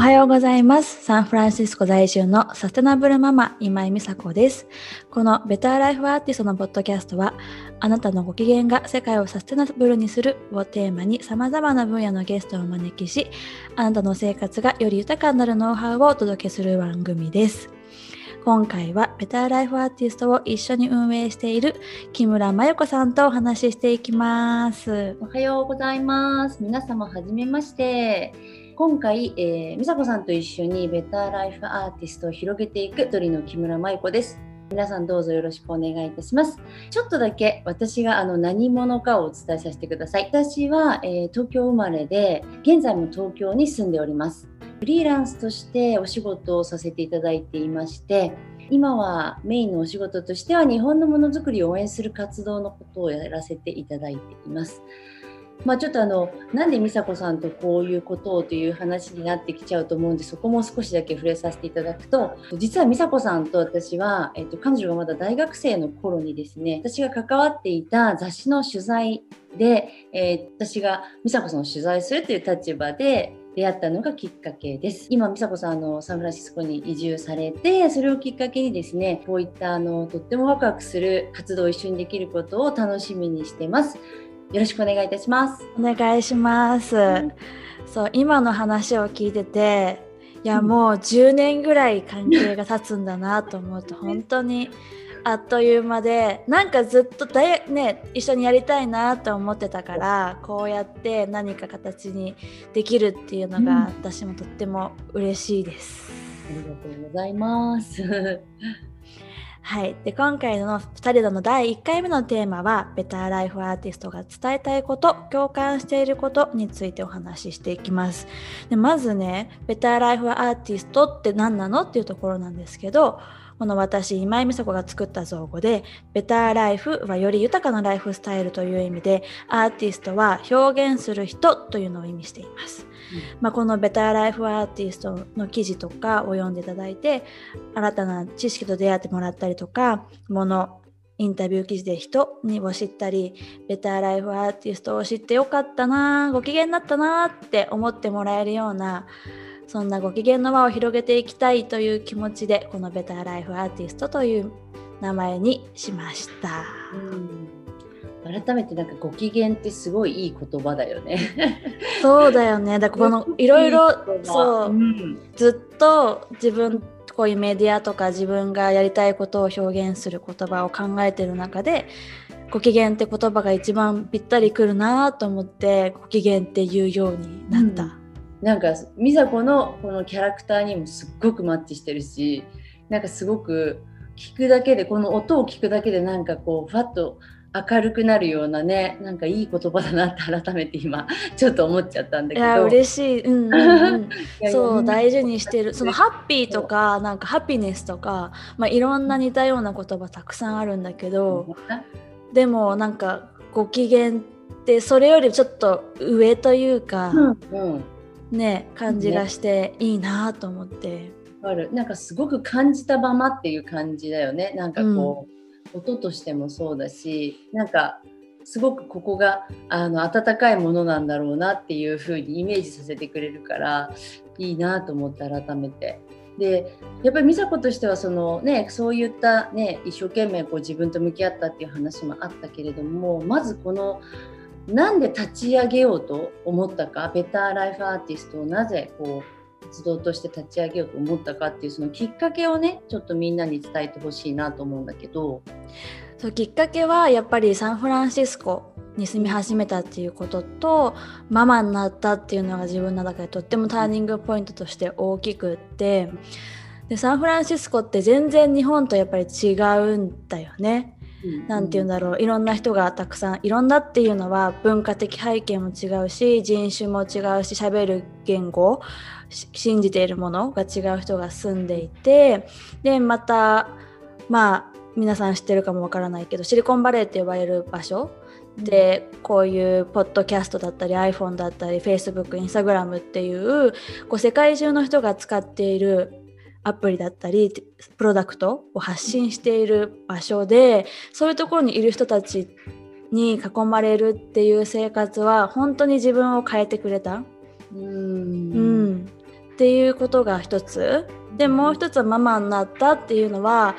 おはようございます。サンフランシスコ在住のサステナブルママ今井美佐子です。このベターライフアーティストのポッドキャストは、あなたのご機嫌が世界をサステナブルにするをテーマに様々な分野のゲストをお招きし、あなたの生活がより豊かになるノウハウをお届けする番組です。今回はベターライフアーティストを一緒に運営している木村真由子さんとお話ししていきます。おはようございます。皆様はじめまして。今回、えー、美佐子さんと一緒にベターライフアーティストを広げていく鳥の木村舞子です。皆さんどうぞよろしくお願いいたします。ちょっとだけ私があの何者かをお伝えさせてください。私は、えー、東京生まれで、現在も東京に住んでおります。フリーランスとしてお仕事をさせていただいていまして、今はメインのお仕事としては日本のものづくりを応援する活動のことをやらせていただいています。まあ、ちょっとあのなんで美佐子さんとこういうことをという話になってきちゃうと思うんでそこも少しだけ触れさせていただくと実は美佐子さんと私は、えっと、彼女がまだ大学生の頃にですね私が関わっていた雑誌の取材で、えー、私が美佐子さんを取材するという立場で出会ったのがきっかけです。今、美佐子さんのサンフランシスコに移住されて、それをきっかけにですね、こういったあのとってもワクワクする活動を一緒にできることを楽しみにしてます。よろしくお願いいたします。お願いします。うん、そう、今の話を聞いてて、いや、もう10年ぐらい関係が経つんだなと思うと、本当にあっという間で、なんかずっとだい、ね、一緒にやりたいなと思ってたから、こうやって何か形にできるっていうのが、私もとっても嬉しいです。ありがとうございます。はい、で今回の2人の第1回目のテーマは「ベターライフアーティストが伝えたいこと共感していること」についてお話ししていきますでまずねベターライフアーティストって何なのっていうところなんですけどこの私今井美佐子が作った造語で「ベターライフ」はより豊かなライフスタイルという意味でアーティストは表現する人というのを意味しています。まあ、このベターライフアーティストの記事とかを読んでいただいて新たな知識と出会ってもらったりとかものインタビュー記事で人にを知ったりベターライフアーティストを知ってよかったなご機嫌になったなって思ってもらえるようなそんなご機嫌の輪を広げていきたいという気持ちでこのベターライフアーティストという名前にしました。うん改めてなんかご機嫌ってすごいいい言葉だよね。そうだよね。だからこのいろいろそう、うん、ずっと自分こういうメディアとか自分がやりたいことを表現する言葉を考えてる中でご機嫌って言葉が一番ぴったりくるなと思ってご機嫌って言うようになった。うん、なんか美佐子のこのキャラクターにもすっごくマッチしてるしなんかすごく聞くだけでこの音を聞くだけでなんかこうファッと明るくなるようなねなんかいい言葉だなって改めて今ちょっと思っちゃったんだけど。いや嬉しい、うんうんうん、そう大事にしてる。そのハッピーとかなんかハピネスとか、まあ、いろんな似たような言葉たくさんあるんだけど、でもなんかご機嫌ってそれよりちょっと上というか、うんうん、ね感じがしていいなと思って。ある。なんかすごく感じたままっていう感じだよね。なんかこう、うん、音としてもそうだしなんかすごくここがあの温かいものなんだろうなっていう風にイメージさせてくれるからいいなと思って改めて。でやっぱり美佐子としてはその、ね、そういった、ね、一生懸命こう自分と向き合ったっていう話もあったけれどもまずこのなんで立ち上げようと思ったかベターライフアーティストをなぜこう活動として立ち上げようと思ったかっていうそのきっかけをねちょっとみんなに伝えてほしいなと思うんだけど。そうきっかけはやっぱりサンフランシスコに住み始めたっていうこととママになったっていうのが自分の中でとってもターニングポイントとして大きくって。でサンフランシスコって全然日本とやっぱり違うんだよね。なんて言うんだろう。いろんな人がたくさんいろんなっていうのは文化的背景も違うし人種も違うし喋る言語信じているものが違う人が住んでいてでまたまあ皆さん知ってるかもわからないけどシリコンバレーって呼ばれる場所でこういうポッドキャストだったり iPhone だったり Facebook、Instagram っていうこう世界中の人が使っているアプリだったりプロダクトを発信している場所でそういうところにいる人たちに囲まれるっていう生活は本当に自分を変えてくれた。うん。うん、っっていうことが一つ。でもう一つはママになったっていうのは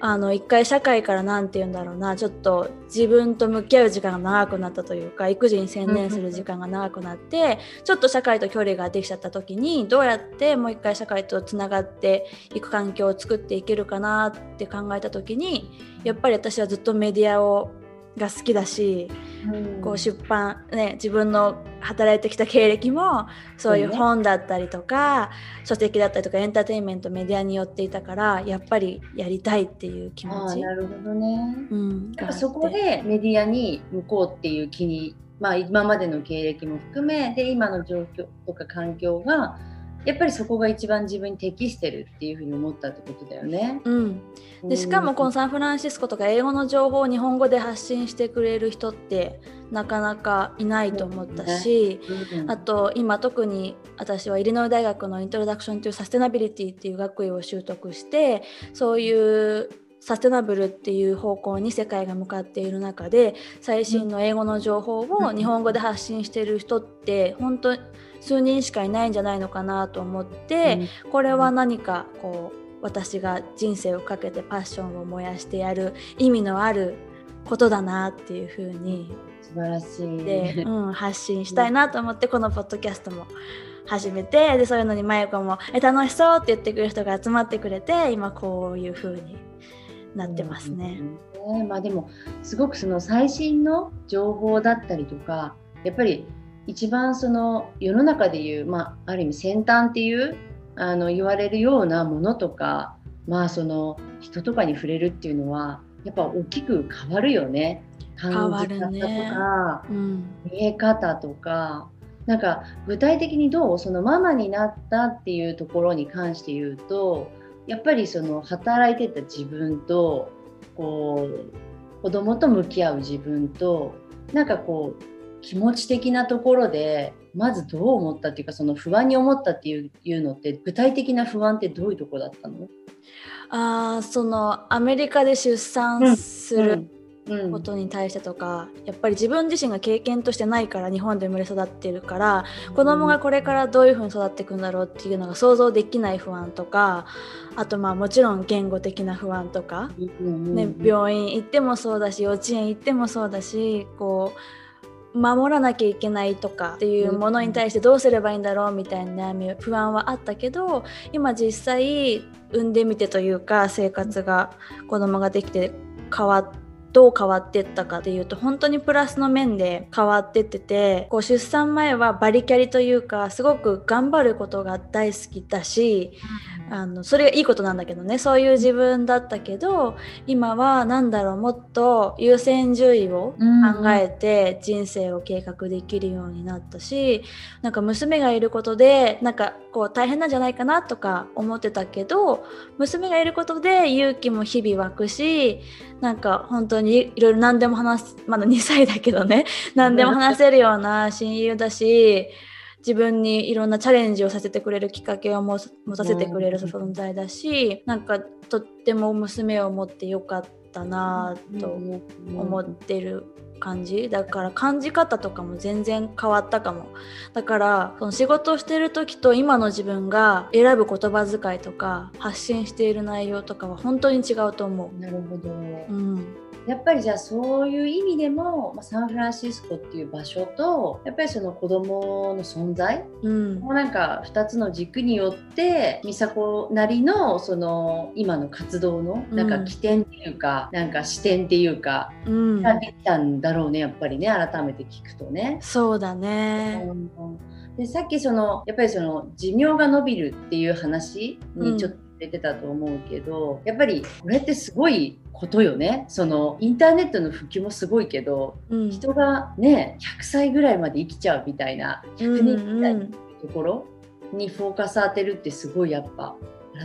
あの一回社会から何て言うんだろうな。ちょっと自分と向き合う時間が長くなったというか育児に専念する時間が長くなってちょっと社会と距離ができちゃった時にどうやってもう一回社会とつながっていく環境を作っていけるかなって考えた時にやっぱり私はずっとメディアをが好きだし、うん、こう出版ね自分の働いてきた経歴もそういう本だったりとか、ね、書籍だったりとかエンターテインメントメディアによっていたからやっぱりやりたいっていう気持ち。なるほどね、うん、やっぱそこでメディアに向こうっていう気に、まあ、今までの経歴も含めで今の状況とか環境がやっぱりそこが一番自分に適してるっていうふうに思ったってことだよね。うん、でしかもこのサンフランシスコとか英語の情報を日本語で発信してくれる人ってなかなかいないと思ったし、ねうん、あと今特に私はイリノイ大学のイントロダクションというサステナビリティっていう学位を習得してそういうサステナブルっていう方向に世界が向かっている中で最新の英語の情報を日本語で発信している人って本当数人しかいないんじゃないのかなと思って、これは何かこう私が人生をかけてパッションを燃やしてやる意味のあることだなっていうふうに素晴らしい。で、うん、発信したいなと思ってこのポッドキャストも始めてでそういうのにまゆこも「え楽しそう」って言ってくれる人が集まってくれて今こういうふうになってますね。うん、まあ、でもすごくその最新の情報だったりとかやっぱり一番その世の中でいう、まあ、ある意味先端っていうあの言われるようなものとか、まあ、その人とかに触れるっていうのはやっぱ大きく変わるよね。感じ方とか、ねうん、見え方とか。なんか具体的にどうそのママになったっていうところに関して言うとやっぱりその働いてた自分とこう子供と向き合う自分となんかこう気持ち的なところでまずどう思ったっていうかその不安に思ったっていういうのって具体的な不安ってどういうとこだったの？あそのアメリカで出産することに対してとか、うん、やっぱり自分自身が経験としてないから日本で生まれ育ってるから子供がこれからどういうふうに育っていくんだろうっていうのが想像できない不安とかあとまあもちろん言語的な不安とか、ね、病院行ってもそうだし幼稚園行ってもそうだしこう守らなきゃいけないとかっていうものに対してどうすればいいんだろうみたいな悩み不安はあったけど今実際産んでみてというか生活が子供ができて変わってどう変わってったかっていうと本当にプラスの面で変わってっててこう出産前はバリキャリというかすごく頑張ることが大好きだし、あのそれがいいことなんだけどね。そういう自分だったけど今は何だろうもっと優先順位を考えて人生を計画できるようになったしなんか娘がいることでなんかこう大変なんじゃないかなとか思ってたけど娘がいることで勇気も日々湧くしなんか本当にいろいろ何でも話すまだ2歳だけどね。何でも話せるような親友だし自分にいろんなチャレンジをさせてくれるきっかけを持たせてくれる存在だしなんかとっても娘を持ってよかったなと思ってる感じ？だから感じ方とかも全然変わったかも。だからその仕事をしてる時と今の自分が選ぶ言葉遣いとか発信している内容とかは本当に違うと思う。なるほど、うん。やっぱりじゃあそういう意味でも、まあ、サンフランシスコっていう場所とやっぱりその子供の存在、うん、もうなんか2つの軸によって美佐子なりのその今の活動のなんか起点っていうか、うん、なんか視点っていうか、うん、ができたんだろうねやっぱりね改めて聞くとね。そうだね、うん。でさっきそのやっぱりその寿命が伸びるっていう話にちょっと出てたと思うけど、やっぱりこれってすごいことよね。そのインターネットの普及もすごいけど、うん、人がね100歳ぐらいまで生きちゃうみたいな100年みたいなところにフォーカス当てるってすごいやっぱ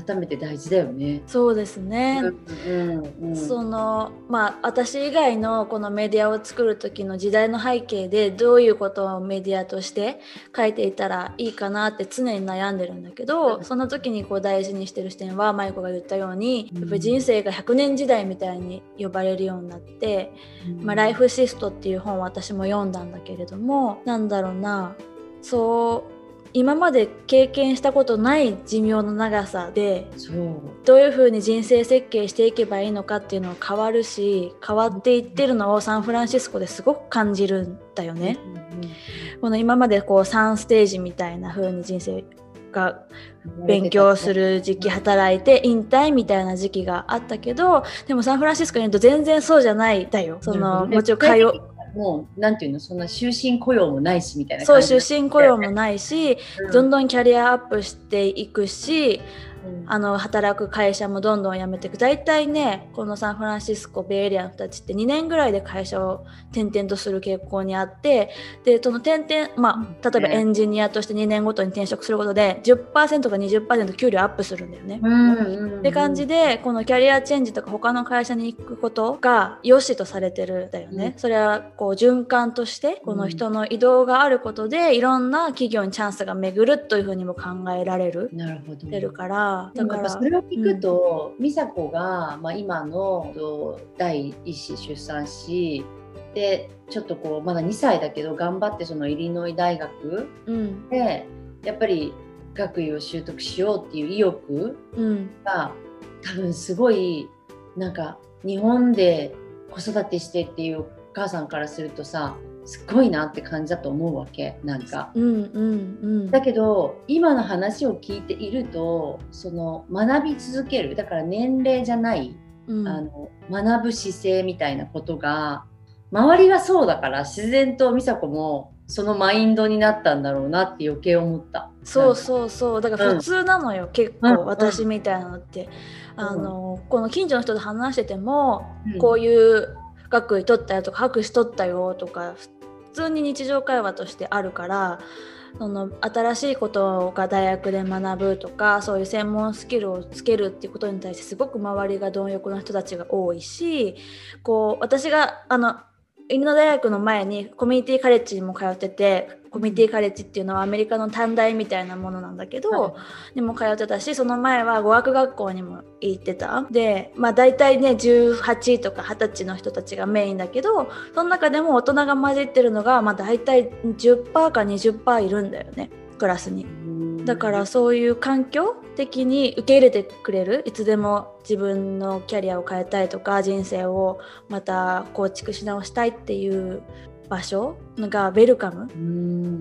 改めて大事だよね。そうですね。うんうん、そのまあ私以外のこのメディアを作る時の時代の背景でどういうことをメディアとして書いていたらいいかなって常に悩んでるんだけど、うん、その時にこう大事にしてる視点は舞子が言ったように、やっぱり人生が100年時代みたいに呼ばれるようになって、まあ、ライフシフトっていう本を私も読んだんだけれどもなんだろうな。そう今まで経験したことない寿命の長さでどういうふうに人生設計していけばいいのかっていうのは変わるし変わっていってるのをサンフランシスコですごく感じるんだよね。この今までこう3ステージみたいな風に人生が勉強する時期働いて引退みたいな時期があったけどでもサンフランシスコにいると全然そうじゃないだよ。そのもちろん通もうなんていうのそんな終身雇用もないしみたいなそう終身雇用もないし、うん、どんどんキャリアアップしていくし、あの働く会社もどんどん辞めていく大体ねこのサンフランシスコベイエリアの人たちって2年ぐらいで会社を転々とする傾向にあってでその転々まあ例えばエンジニアとして2年ごとに転職することで10%か20%給料アップするんだよね。って感じでこのキャリアチェンジとか他の会社に行くことが良しとされてるんだよね。うん、それはこう循環としてこの人の移動があることでいろんな企業にチャンスが巡るというふうにも考えられる。なるほど。てるからだからそれを聞くと、うん、美佐子が、まあ、今の第一子出産しでちょっとこうまだ2歳だけど頑張ってそのイリノイ大学で、うん、やっぱり学位を習得しようっていう意欲が、うん、多分すごいなんか日本で子育てしてっていうお母さんからするとさすごいなって感じだと思うわけなんか、うんうんうん、だけど今の話を聞いているとその学び続ける。だから年齢じゃない、うん、あの学ぶ姿勢みたいなことが周りがそうだから自然と美佐子もそのマインドになったんだろうなって余計思った。そうそうそう。だから普通なのよ、うん、結構私みたいなのって、うん、あのこの近所の人と話してても、こういう学位取ったよとか博士取ったよとか普通に日常会話としてあるからその新しいことが大学で学ぶとかそういう専門スキルをつけるっていうことに対してすごく周りが貪欲な人たちが多いしこう私があの犬の大学の前にコミュニティカレッジにも通っててコミュニティカレッジっていうのはアメリカの短大みたいなものなんだけど、はい、にも通ってたしその前は語学学校にも行ってた。でまあ大体ね18とか20歳の人たちがメインだけどその中でも大人が混じってるのがまあ大体10%か20%いるんだよねクラスに。だからそういう環境的に受け入れてくれるいつでも自分のキャリアを変えたいとか人生をまた構築し直したいっていう場所がウェルカム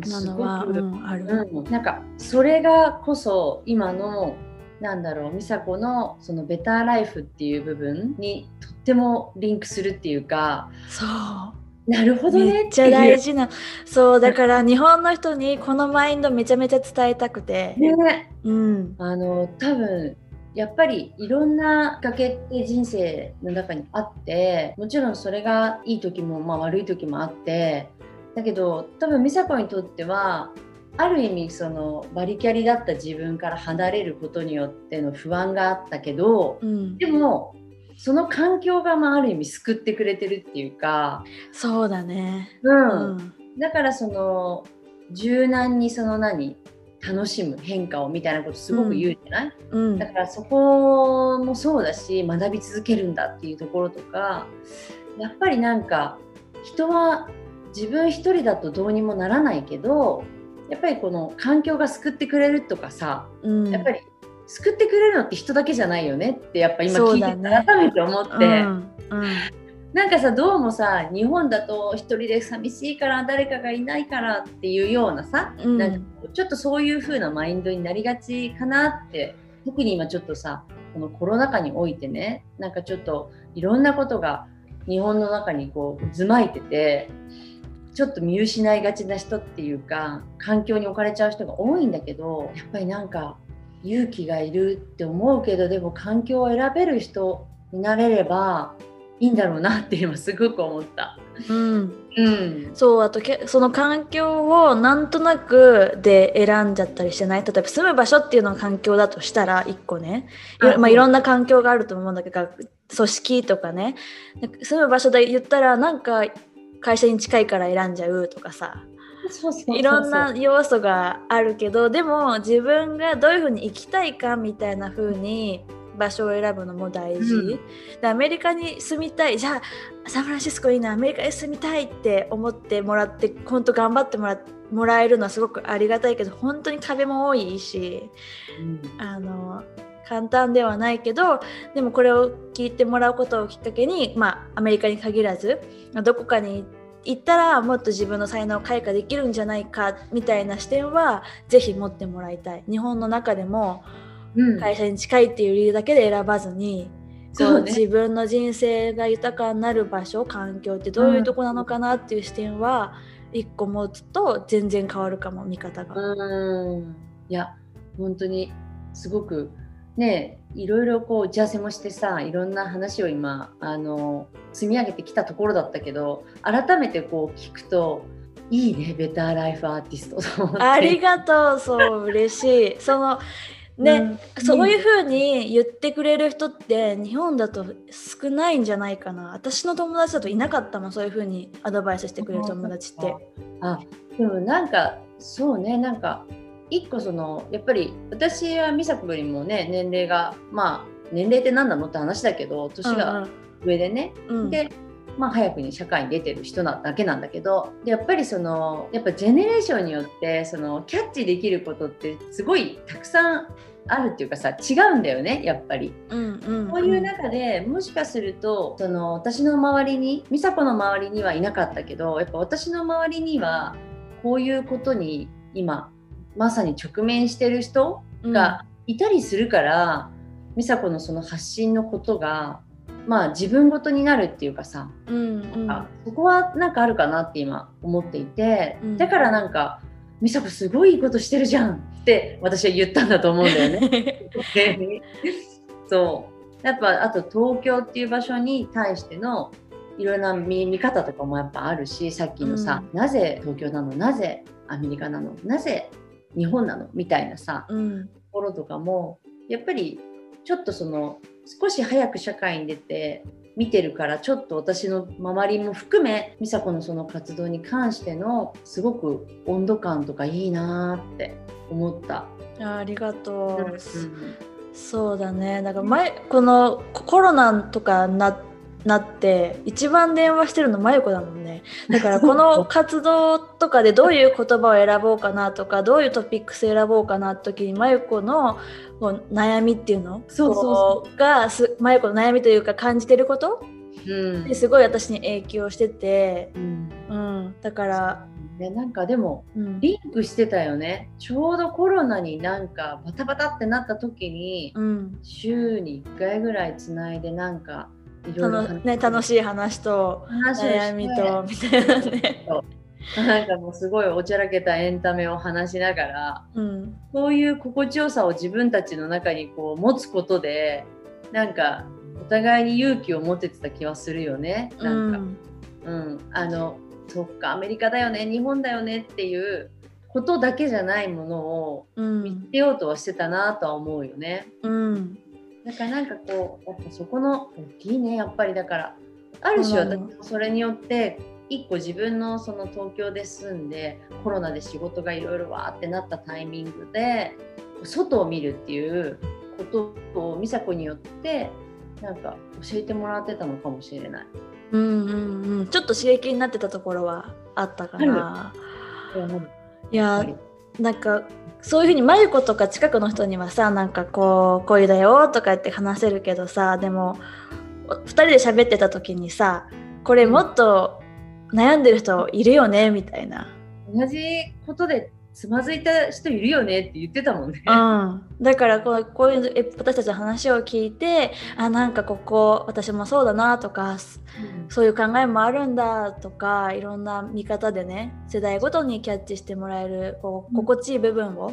なのは、うん、ある、うん、なんかそれがこそ今のなんだろう美佐子のそのベターライフっていう部分にとってもリンクするっていうかそうなるほどね。めっちゃ大事な。そう、だから日本の人にこのマインドめちゃめちゃ伝えたくて。ね。うん。あの、多分、やっぱりいろんなきっかけって人生の中にあってもちろんそれがいい時も、まあ、悪い時もあってだけど多分美佐子にとってはある意味そのバリキャリだった自分から離れることによっての不安があったけど、うん、でもその環境がまあある意味救ってくれてるっていうかそうだね、うん、うん、だからその柔軟にその何楽しむ変化をみたいなことすごく言うじゃない、うん、だからそこもそうだし学び続けるんだっていうところとかやっぱりなんか人は自分一人だとどうにもならないけどやっぱりこの環境が救ってくれるとかさ、うん、やっぱり救ってくれるのって人だけじゃないよねってやっぱ今聞いて、ね、改めて思って、うん、うん、なんかさどうもさ日本だと一人で寂しいから誰かがいないからっていうようなさ、うん、なんかちょっとそういう風なマインドになりがちかなって特に今ちょっとさこのコロナ禍においてねなんかちょっといろんなことが日本の中にこう渦巻いててちょっと見失いがちな人っていうか環境に置かれちゃう人が多いんだけどやっぱりなんか勇気がいるって思うけどでも環境を選べる人になれればいいんだろうなって今すごく思った。うん、うん、そうあとけその環境をなんとなくで選んじゃったりしてない？例えば住む場所っていうのが環境だとしたら1個ね。い,、まあ、いろんな環境があると思うんだけど組織とかね。住む場所で言ったらなんか会社に近いから選んじゃうとかさ。いろんな要素があるけどでも自分がどういうふうに生きたいかみたいな風に場所を選ぶのも大事、うん、でアメリカに住みたい。じゃあサンフランシスコいいなアメリカに住みたいって思ってもらって本当頑張ってもらもらえるのはすごくありがたいけど本当に壁も多いし、うん、あの簡単ではないけどでもこれを聞いてもらうことをきっかけに、まあ、アメリカに限らずどこかに行ったらもっと自分の才能を開花できるんじゃないかみたいな視点はぜひ持ってもらいたい。日本の中でも会社に近いっていう理由だけで選ばずに、うん、ね、自分の人生が豊かになる場所環境ってどういうとこなのかなっていう視点は一個持つと全然変わるかも見方が。うん。いや本当にすごくねいろいろこう打ち合わせもしてさいろんな話を今あの積み上げてきたところだったけど改めてこう聞くといいねベターライフアーティストありがとう。そう嬉しい。そのね、うん、そういうふうに言ってくれる人って日本だと少ないんじゃないかな。私の友達だといなかったもんそういうふうにアドバイスしてくれる友達って。あでもなんかそうねなんか一個そのやっぱり私は美佐子よりもね年齢がまあ年齢って何なのって話だけど年が上でね、うんうん、でまあ、早くに社会に出てる人なだけなんだけどでやっぱりそのやっぱジェネレーションによってそのキャッチできることってすごいたくさんあるっていうかさ違うんだよねやっぱり、うんうん。うん、そういう中でもしかするとその私の周りに美佐子の周りにはいなかったけどやっぱ私の周りにはこういうことに今まさに直面してる人がいたりするから、うん、美佐子のその発信のことがまあ自分ごとになるっていうかさ、うんうん、そこはなんかあるかなって今思っていて、うん、だからなんか「美佐子すごいいいことしてるじゃん」って私は言ったんだと思うんだよね。そう。やっぱあと東京っていう場所に対してのいろんな見見方とかもやっぱあるしさっきのさ、うん、なぜ東京なの？なぜアメリカなの？なぜ日本なの？みたいなさ、うん、ところとかもやっぱりちょっとその少し早く社会に出て見てるからちょっと私の周りも含め美佐子のその活動に関してのすごく温度感とかいいなって思った。あありがとう、うん、そうだね。だから前このコロナとかななって一番電話してるの真由子だもんね。だからこの 活動とかでどういう言葉を選ぼうかなとかどういうトピックス選ぼうかなって時に真由子のこう悩みっていうの？そうそうが真由子の悩みというか感じてること、うん、すごい私に影響してて、うん、うん、だからね、なんかでもリンクしてたよね、うん、ちょうどコロナになんかバタバタってなった時に、うん、週に1回ぐらいつないでなんかね、楽しい話と悩みとみたいなね。なんかもうすごいおちゃらけたエンタメを話しながら、うん、そういう心地よさを自分たちの中にこう持つことでなんかお互いに勇気を持ててた気はするよね。なんか、うん、うん、あのそっかアメリカだよね日本だよねっていうことだけじゃないものを見つけようとはしてたなとは思うよね。うんだからなんかこうやっぱそこの大きいねやっぱりだから。ある種私もそれによって一個自分のその東京で住んでコロナで仕事がいろいろわーってなったタイミングで外を見るっていうことを美佐子によってなんか教えてもらってたのかもしれない。うんうんうん、ちょっと刺激になってたところはあったかな。いやなんかそういうふうに真由子とか近くの人にはさなんかこう恋だよとか言って話せるけどさでも2人で喋ってた時にさこれもっと悩んでる人いるよねみたいな。同じことでつまずいた人いるよねって言ってたもんね。うん、だからこうこういう私たちの話を聞いてあなんかここ私もそうだなとか、うん、そういう考えもあるんだとかいろんな見方でね世代ごとにキャッチしてもらえるこう心地いい部分を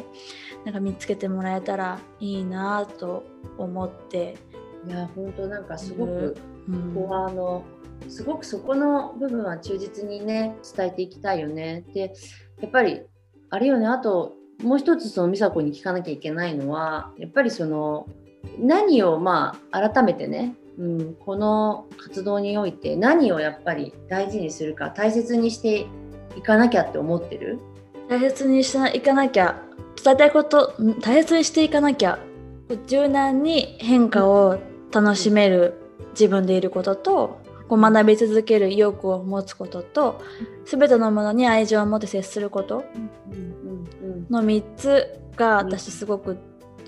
なんか見つけてもらえたらいいなと思って。いや本当なんかすごく、うん、ここはあのすごくそこの部分は忠実にね伝えていきたいよね。でやっぱりあれよね。あともう一つその美佐子に聞かなきゃいけないのはやっぱりその何をまあ改めてね、うん、この活動において何をやっぱり大事にするか大切にしていかなきゃって思ってる？大切にしていかなきゃ伝えたいこと大切にしていかなきゃ柔軟に変化を楽しめる自分でいることとこう学び続ける意欲を持つことと全てのものに愛情を持って接することの3つが私すごく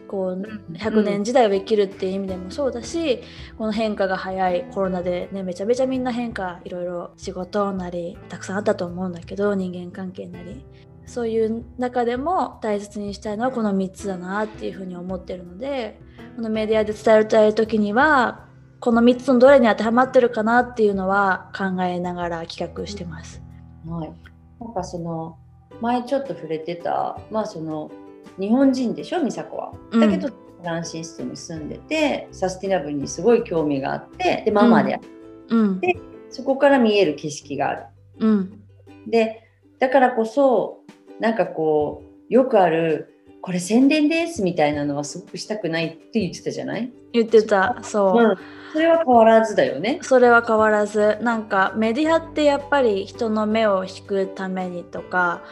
こう100年時代を生きるっていう意味でもそうだしこの変化が早いコロナでねめちゃめちゃみんな変化いろいろ仕事なりたくさんあったと思うんだけど人間関係なり。そういう中でも大切にしたいのはこの3つだなっていうふうに思ってるのでこのメディアで伝えたい時にはこの3つのどれに当てはまってるかなっていうのは考えながら企画してます。はい、なんかその前ちょっと触れてたまあその日本人でしょ？美佐子は。だけど、フランシストに住んでてサスティナブルにすごい興味があってでママであって、うん、でそこから見える景色がある。うん、でだからこそなんかこうよくあるこれ宣伝ですみたいなのはすごくしたくないって言ってたじゃない？言ってた。そう、うん、それは変わらずだよね。それは変わらず。なんかメディアってやっぱり人の目を引くためにとか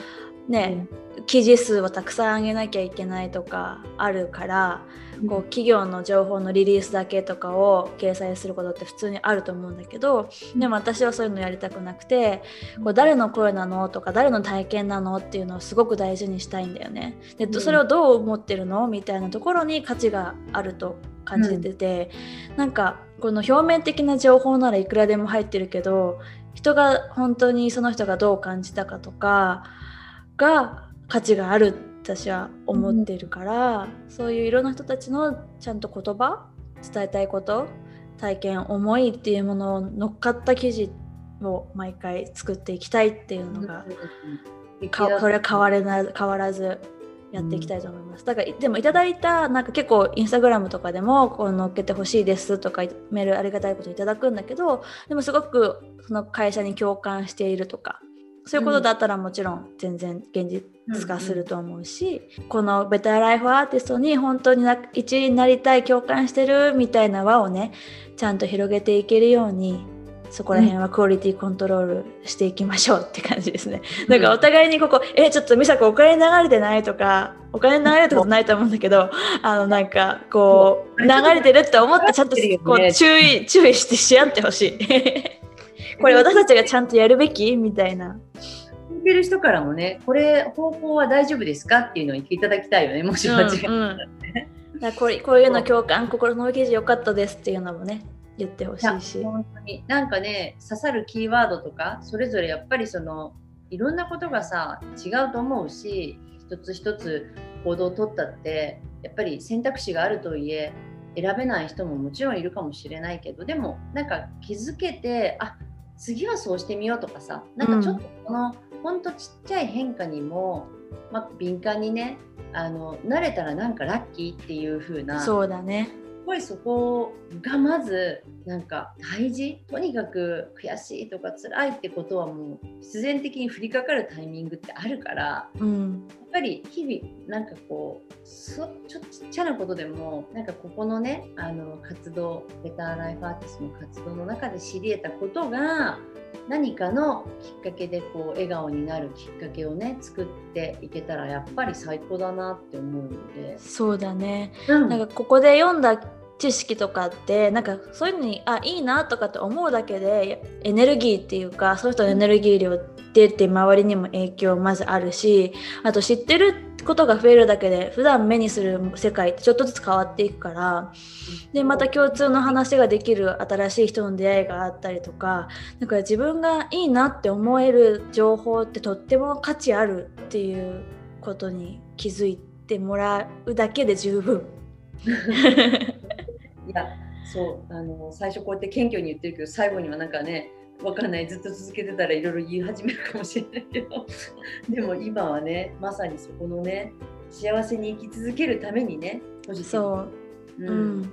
ね、うん、記事数をたくさん上げなきゃいけないとかあるからこう企業の情報のリリースだけとかを掲載することって普通にあると思うんだけどでも私はそういうのやりたくなくてこう誰の声なのとか誰の体験なのっていうのをすごく大事にしたいんだよね。でそれをどう思ってるのみたいなところに価値があると感じてて、うん、なんかこの表面的な情報ならいくらでも入ってるけど人が本当にその人がどう感じたかとかが価値がある私は思ってるから、うん、そういういろんな人たちのちゃんと言葉伝えたいこと体験思いっていうものを乗っかった記事を毎回作っていきたいっていうのが、うん、かそれは変われな変わらずやっていきたいと思います。だからでもいただいたなんか結構インスタグラムとかでもこう載っけてほしいですとかメールありがたいこといただくんだけどでもすごくその会社に共感しているとかそういうことだったらもちろん全然現実化すると思うし、うんうん、このベターライフアーティストに本当に一位になりたい共感してるみたいな輪をねちゃんと広げていけるようにそこら辺はクオリティコントロールしていきましょうって感じですね。なんかお互いにここ、え、ちょっと美佐子お金流れてないとか、お金流れたことないと思うんだけど、あのなんかこう、流れてるって思ってちゃんとこう注意、注意してし合ってほしい。これ私たちがちゃんとやるべきみたいな。聞いてる人からもね、これ方法は大丈夫ですかっていうのを言っていただきたいよね、もし間違たらね。うんうん、これこういうの共感、心の記事良かったですっていうのもね、言ってほしいし。本当になんかね、刺さるキーワードとか、それぞれやっぱりその、いろんなことがさ、違うと思うし、一つ一つ行動を取ったって、やっぱり選択肢があるとはいえ、選べない人ももちろんいるかもしれないけどでもなんか気づけてあ次はそうしてみようとかさなんかちょっとこの、うん、ほんとちっちゃい変化にも、まあ、敏感にねあの慣れたらなんかラッキーっていう風なそうだね。すごいそこがまずなんか大事。とにかく悔しいとか辛いってことはもう必然的に降りかかるタイミングってあるから、うん、ぱり日々なんかこうそちょっとちっちゃなことでもなんかここのねあの活動ベターライフアーティストの活動の中で知り得たことが何かのきっかけでこう笑顔になるきっかけをね作っていけたらやっぱり最高だなって思うので。そうだね、うん、なんかここで読んだ知識とかってなんかそういうのにあいいなとかって思うだけでエネルギーっていうかその人のエネルギー量出て周りにも影響まずあるしあと知ってることが増えるだけで普段目にする世界ってちょっとずつ変わっていくからでまた共通の話ができる新しい人の出会いがあったりとかだから自分がいいなって思える情報ってとっても価値あるっていうことに気づいてもらうだけで十分。いやそうあの最初こうやって謙虚に言ってるけど最後にはなんかねわかんない。ずっと続けてたらいろいろ言い始めるかもしれないけど。でも今はねまさにそこのね幸せに生き続けるためにねそう、うん、うん、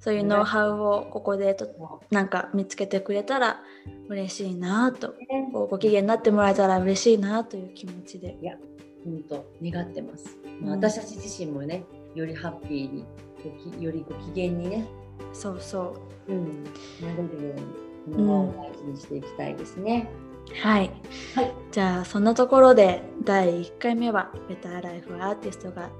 そういうノウハウをここでとなんか見つけてくれたら嬉しいなと、ね、ご機嫌になってもらえたら嬉しいなという気持ちで。いや本当願ってます、まあ、私たち自身もねよりハッピーによりご機嫌にね。そうそう、うん、なれるようにこの場を大事にしていきたいですね。はい、はい。じゃあそんなところで第1回目はベターライフアーティストが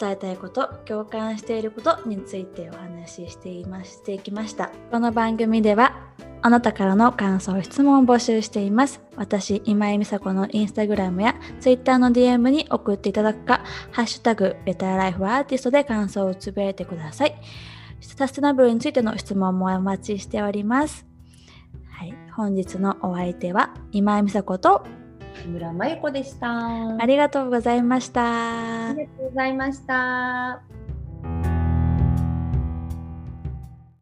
伝えたいこと共感していることについてお話ししていましていきました。この番組ではあなたからの感想質問を募集しています。私今井美佐子のインスタグラムやツイッターの DM に送っていただくかハッシュタグベターライフアーティストで感想をつぶやいてください。サステナブルについての質問もお待ちしております。はい、本日のお相手は今井美佐子と木村真由子でした。ありがとうございましたあり。がとうございました。